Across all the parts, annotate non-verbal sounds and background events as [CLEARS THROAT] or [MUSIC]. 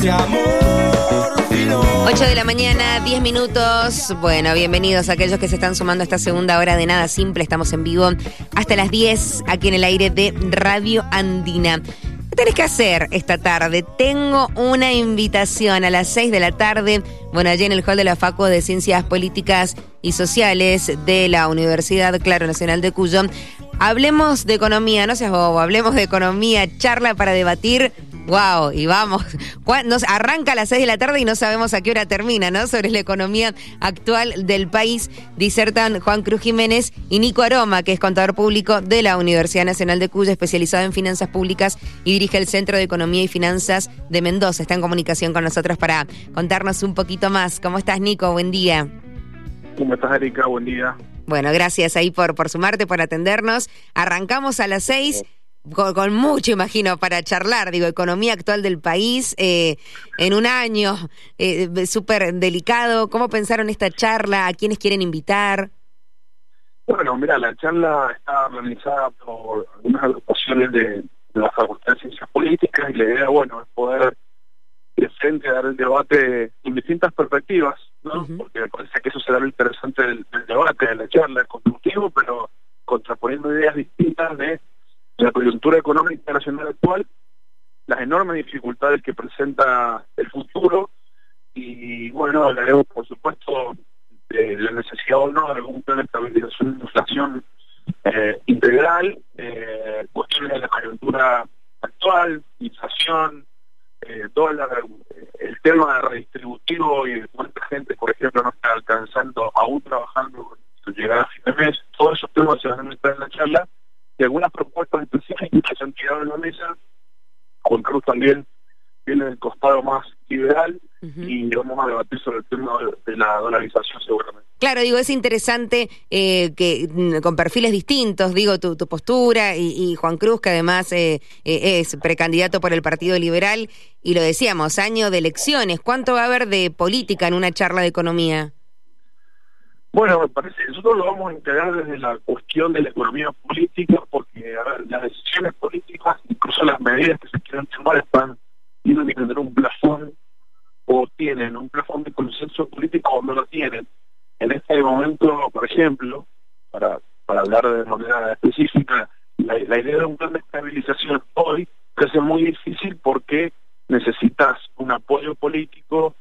ese amor fino. 8 de la mañana, 10 minutos. Bueno, bienvenidos a aquellos que se están sumando a esta segunda hora de Nada Simple. Estamos en vivo hasta las 10 aquí en el aire de Radio Andina. ¿Qué tenés que hacer esta tarde? Tengo una invitación a las 6 de la tarde. Bueno, allí en el Hall de la Facu de Ciencias Políticas y Sociales de la Universidad Claro Nacional de Cuyo. Hablemos de economía, no seas bobo, hablemos de economía, charla para debatir. Wow, y vamos. Nos arranca a las 6 de la tarde y no sabemos a qué hora termina, ¿no? Sobre la economía actual del país, disertan Juan Cruz Jiménez y Nico Aroma, que es contador público de la Universidad Nacional de Cuyo, especializado en finanzas públicas y dirige el Centro de Economía y Finanzas de Mendoza. Está en comunicación con nosotros para contarnos un poquito más. ¿Cómo estás, Nico? Buen día. ¿Cómo estás, Erika? Buen día. Bueno, gracias ahí por, por sumarte, por atendernos. Arrancamos a las seis. Con, con mucho, imagino, para charlar, digo, economía actual del país eh, en un año eh, súper delicado. ¿Cómo pensaron esta charla? ¿A quiénes quieren invitar? Bueno, mira, la charla está organizada por algunas agrupaciones de, de la Facultad de Ciencias Políticas y la idea, bueno, es poder de frente a dar el debate en distintas perspectivas, ¿no? Porque me parece que eso será lo interesante del, del debate, de la charla, constructivo, pero contraponiendo ideas distintas de la coyuntura económica nacional actual, las enormes dificultades que presenta el futuro y, bueno, hablaremos, por supuesto, de la necesidad o no de algún plan de estabilización de inflación eh, integral, eh, cuestiones de la coyuntura actual, inflación, eh, dólar, el tema redistributivo y de cuánta gente, por ejemplo, no está alcanzando, aún trabajando con su llegada a fin de mes, todos esos temas se van a meter en la charla y algunas propuestas específicas que se han tirado en la mesa. Juan Cruz también viene del costado más liberal Ujú. y vamos a debatir sobre el tema de- de la dolarización digo, es interesante eh, que mm, con perfiles distintos, digo, tu, tu postura y, Juan Cruz, que además eh, eh, es precandidato por el Partido Liberal, y lo decíamos, año de elecciones. ¿Cuánto va a haber de política en una charla de economía? Bueno, me parece nosotros lo vamos a integrar desde la cuestión de la economía política, porque las decisiones políticas, incluso las medidas que se quieran tomar, están tienen que tener un plafón o tienen un plafón de consenso político o no lo tienen. En este momento, por ejemplo, para, hablar de manera específica, la, idea de un plan de estabilización hoy se hace muy difícil porque necesitas un apoyo político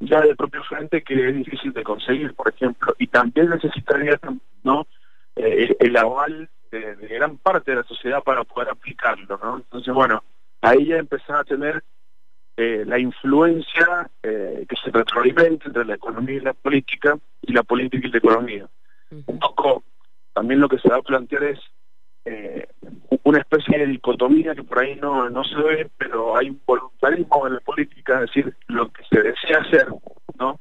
ya del propio frente que es difícil de conseguir, por ejemplo, y también necesitaría Eh, el, aval de, gran parte de la sociedad para poder aplicarlo. Entonces, bueno, ahí ya empezar a tener eh, la influencia eh, que se retroalimenta entre la economía y la política, y la política y la economía. Un poco, también lo que se va a plantear es eh, una especie de dicotomía que por ahí no, no se ve, pero hay un voluntarismo en la política, es decir, lo que se desea hacer, ¿no?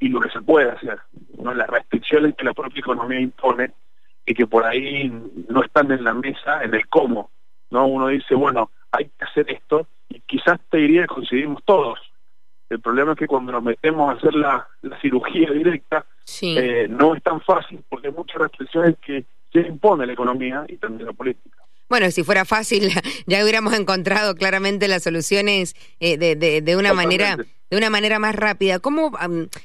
Y lo que se puede hacer, ¿no? Las restricciones que la propia economía impone y que por ahí no están en la mesa, en el cómo, ¿no? Uno dice, bueno, hay que hacer esto quizás te diría que coincidimos todos. El problema es que cuando nos metemos a hacer la, la cirugía directa, Sí. eh, no es tan fácil porque hay muchas restricciones que se impone la economía y también la política. Bueno, si fuera fácil, [LAUGHS] ya hubiéramos encontrado claramente las soluciones eh, de, de, de una Totalmente. manera de una manera más rápida. ¿Cómo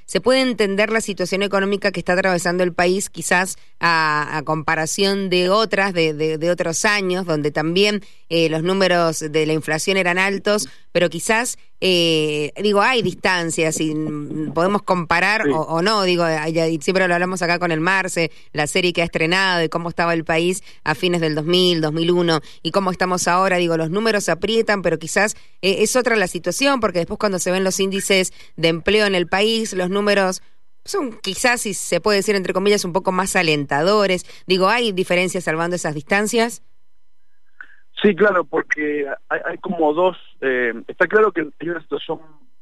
se puede entender la situación económica que está atravesando el país, quizás a, a comparación de otras, de, de- de otros años, donde también eh, los números de la inflación eran altos, pero quizás, eh, digo, hay distancias y podemos comparar Sí. o, o no, digo, siempre lo hablamos acá con el Marce, la serie que ha estrenado y cómo estaba el país a fines del 2000, 2001 y cómo estamos ahora, digo, los números se aprietan, pero quizás eh, es otra la situación, porque después cuando se ven los índices de empleo en el país, los números son quizás, si se puede decir entre comillas, un poco más alentadores. Digo, ¿hay diferencias salvando esas distancias? Sí, claro, porque hay, hay como dos, eh, está claro que hay una situación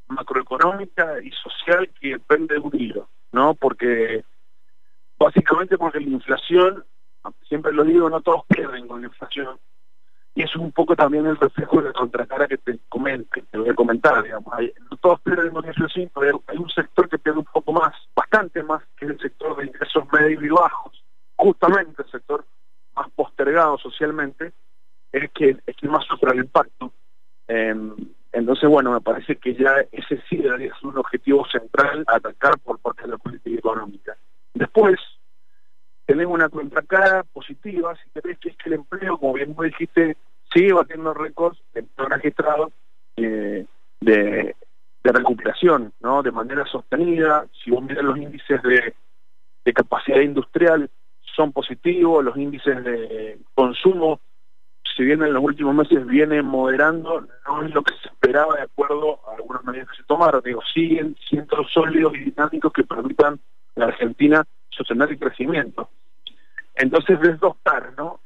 macroeconómica y social que depende de un hilo, ¿no? Porque básicamente porque la inflación, siempre lo digo, no todos pierden con la inflación, y es un poco también el reflejo de la contracara que te, comen- que te voy a comentar, digamos. Hay- todos con la inflación, pero hay un sector que pierde un poco más, bastante más, que el sector de ingresos medios y bajos, justamente el sector más postergado socialmente, es que es que más sufre el impacto en, Entonces, bueno, me parece que ya ese sí debería ser un objetivo central a atacar por parte de la política económica. Después, tenemos una contracara positiva, si querés, que es que el empleo, como bien vos dijiste, sigue batiendo récords de empleo registrado eh, de, de recuperación, ¿no? De manera sostenida. Si vos miras los índices de, de capacidad industrial, son positivos, los índices de consumo si bien en los últimos meses viene moderando, no es lo que se esperaba de acuerdo a algunas medidas que se tomaron. Digo, siguen siendo sólidos y dinámicos que permitan a la Argentina sostener el crecimiento. Entonces, desdostar, ¿no?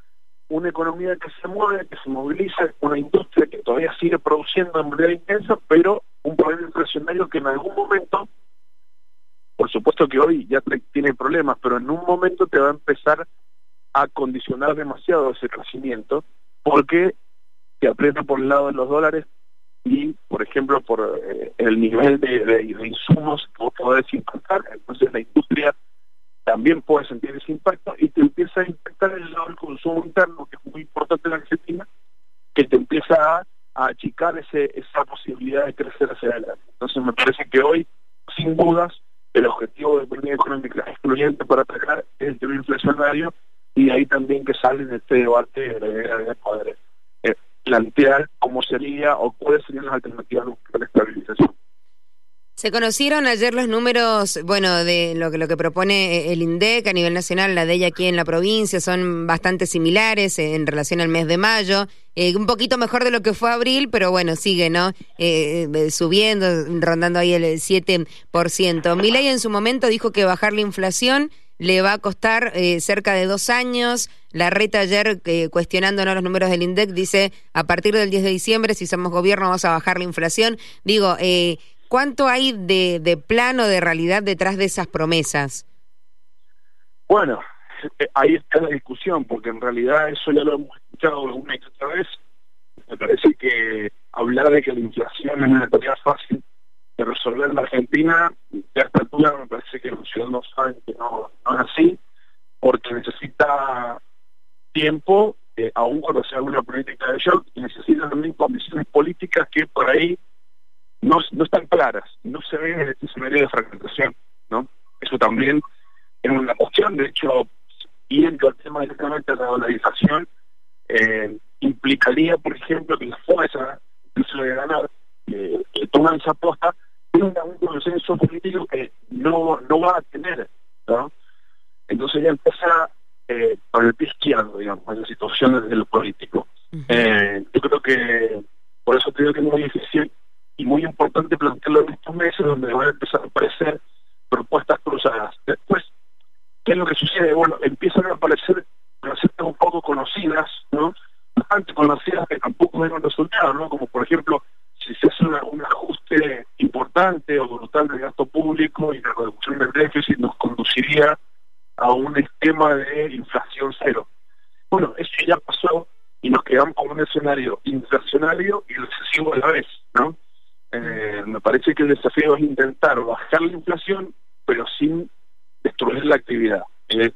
Una economía que se mueve, que se moviliza, una industria que todavía sigue produciendo de manera intensa, pero un problema inflacionario que en algún momento, por supuesto que hoy ya tiene problemas, pero en un momento te va a empezar a condicionar demasiado ese crecimiento porque se aprieta por el lado de los dólares y, por ejemplo, por eh, el nivel de, insumos que vos podés impactar, entonces la industria también puede sentir ese impacto y te empieza a impactar el lado del consumo interno, que es muy importante en la Argentina, que te empieza a, achicar esa posibilidad de crecer hacia adelante. Entonces me parece que hoy, sin dudas, el objetivo de política económica excluyente para atacar es el tema inflacionario y ahí también que sale en este debate de poder eh, plantear cómo sería o cuáles serían las alternativas de la estabilización. Se conocieron ayer los números, bueno, de lo que lo que propone eh, el INDEC a nivel nacional, la de ella aquí en la provincia, son bastante similares en relación al mes de mayo, eh, un poquito mejor de lo que fue abril, pero bueno, sigue, ¿no? subiendo, rondando ahí el 7%. Milei en su momento dijo que bajar la inflación le va a costar eh, cerca de dos años. La reta ayer, eh, cuestionándonos los números del INDEC, dice, a partir del 10 de diciembre, si somos gobierno, vamos a bajar la inflación. Digo, eh, ¿cuánto hay de, de plano, de realidad detrás de esas promesas? Bueno, ahí está la discusión, porque en realidad eso ya lo hemos escuchado una y otra vez. Me parece que hablar de que la inflación es una tarea fácil de resolver en la Argentina, de esta altura me parece que los ciudadanos saben que no, no es así, porque necesita tiempo, eh, aún cuando sea una política de shock, y necesita también condiciones políticas que por ahí no, no están claras, no se ven en este escenario de fragmentación, ¿no? Eso también es una cuestión, de hecho, yendo al tema directamente de la dolarización, eh, implicaría, por ejemplo, que la fuerza, de ganar, que toman esa aposta, tenga un consenso político que no, no va a tener, ¿no? Entonces ya empieza eh, con el pie izquierdo, digamos, en la situación desde lo político. eh, yo creo que por eso creo que es muy difícil y muy importante plantearlo en estos meses donde van a empezar a aparecer propuestas cruzadas. Después, ¿qué es lo que sucede? Bueno, empiezan a aparecer recetas un poco conocidas, ¿no? Bastante conocidas que tampoco ven un resultado, ¿no? Como por ejemplo si se hace un ajuste brutal del gasto público y la reducción del déficit nos conduciría a un esquema de inflación cero. Bueno, eso ya pasó y nos quedamos con un escenario inflacionario y recesivo a la vez, ¿no? Eh, me parece que el desafío es intentar bajar la inflación, pero sin destruir la actividad. Es,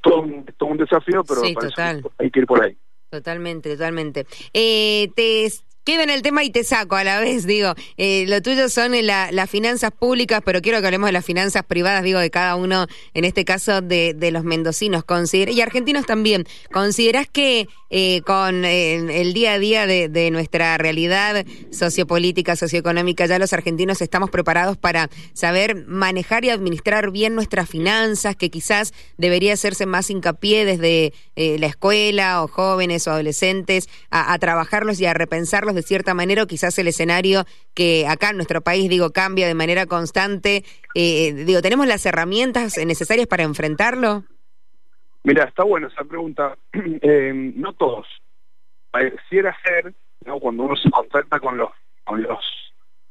todo, un, desafío, pero me parece que hay que ir por ahí. Totalmente, totalmente. Eh, te Queda en el tema y te saco a la vez, digo, eh, lo tuyo son las finanzas públicas, pero quiero que hablemos de las finanzas privadas, digo, de cada uno, en este caso de, de los mendocinos y argentinos también. ¿Considerás que eh, con eh, el día a día de, nuestra realidad sociopolítica, socioeconómica, ya los argentinos estamos preparados para saber manejar y administrar bien nuestras finanzas, que quizás debería hacerse más hincapié desde la escuela o jóvenes o adolescentes a trabajarlos y a repensarlos de cierta manera o quizás el escenario que acá en nuestro país, digo, cambia de manera constante. Eh, digo, ¿tenemos las herramientas necesarias para enfrentarlo? Mira, está buena esa pregunta. [CLEARS THROAT] Eh, no todos. Pareciera ser, cuando uno se contacta con los, con los,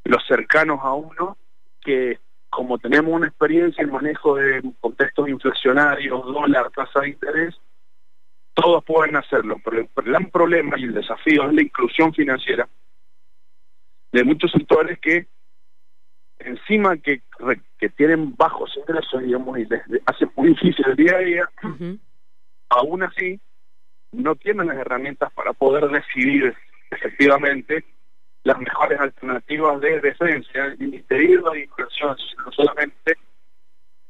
los cercanos a uno, que como tenemos una experiencia en manejo de contextos inflacionarios, dólar, tasa de interés, todos pueden hacerlo, pero el gran problema y el desafío es la inclusión financiera de muchos sectores que encima que, que tienen bajos ingresos, digamos, y les hace muy difícil el día a día, aún así no tienen las herramientas para poder decidir efectivamente las mejores alternativas de defensa, el Ministerio de Inversión, no solamente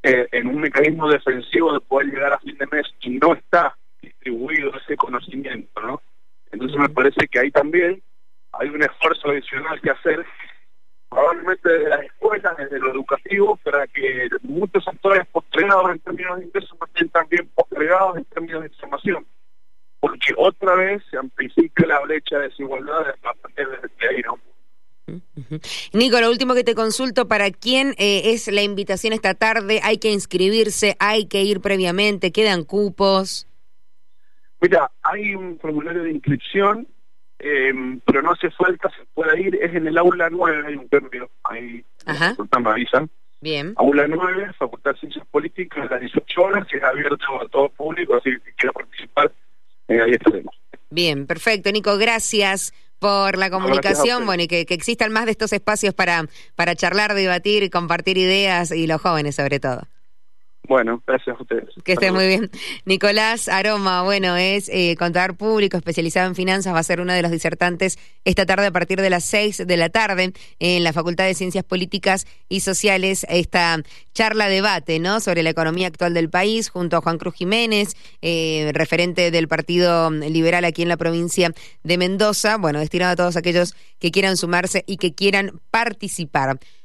eh, en un mecanismo defensivo de poder llegar a fin de mes y no está distribuido ese conocimiento, ¿no? Entonces me parece que ahí también hay un esfuerzo adicional que hacer, probablemente desde las escuelas, desde lo educativo, para que muchos sectores postergados en términos de ingresos estén también postergados en términos de información. Porque otra vez se amplifica la brecha de desigualdad partir de ahí, ¿no? Nico, lo último que te consulto, ¿para quién eh, es la invitación esta tarde? ¿Hay que inscribirse? ¿Hay que ir previamente? ¿Quedan cupos? Mira, hay un formulario de inscripción, eh, pero no hace falta, se puede ir, es en el aula 9, hay un cambio, ahí Ajá. me avisan. Bien. Aula 9, Facultad de Ciencias Políticas, a las 18 horas, que es abierto a todo público, así que si quiera participar, eh, ahí estaremos. Bien, perfecto, Nico, gracias por la comunicación, bueno, y que, que, existan más de estos espacios para, para charlar, debatir, compartir ideas y los jóvenes sobre todo. Bueno, gracias a ustedes. Que esté muy bien. Nicolás Aroma, bueno, es eh, contador público especializado en finanzas, va a ser uno de los disertantes esta tarde a partir de las seis de la tarde en la Facultad de Ciencias Políticas y Sociales, esta charla debate, ¿no? Sobre la economía actual del país, junto a Juan Cruz Jiménez, eh, referente del Partido Liberal aquí en la provincia de Mendoza, bueno, destinado a todos aquellos que quieran sumarse y que quieran participar.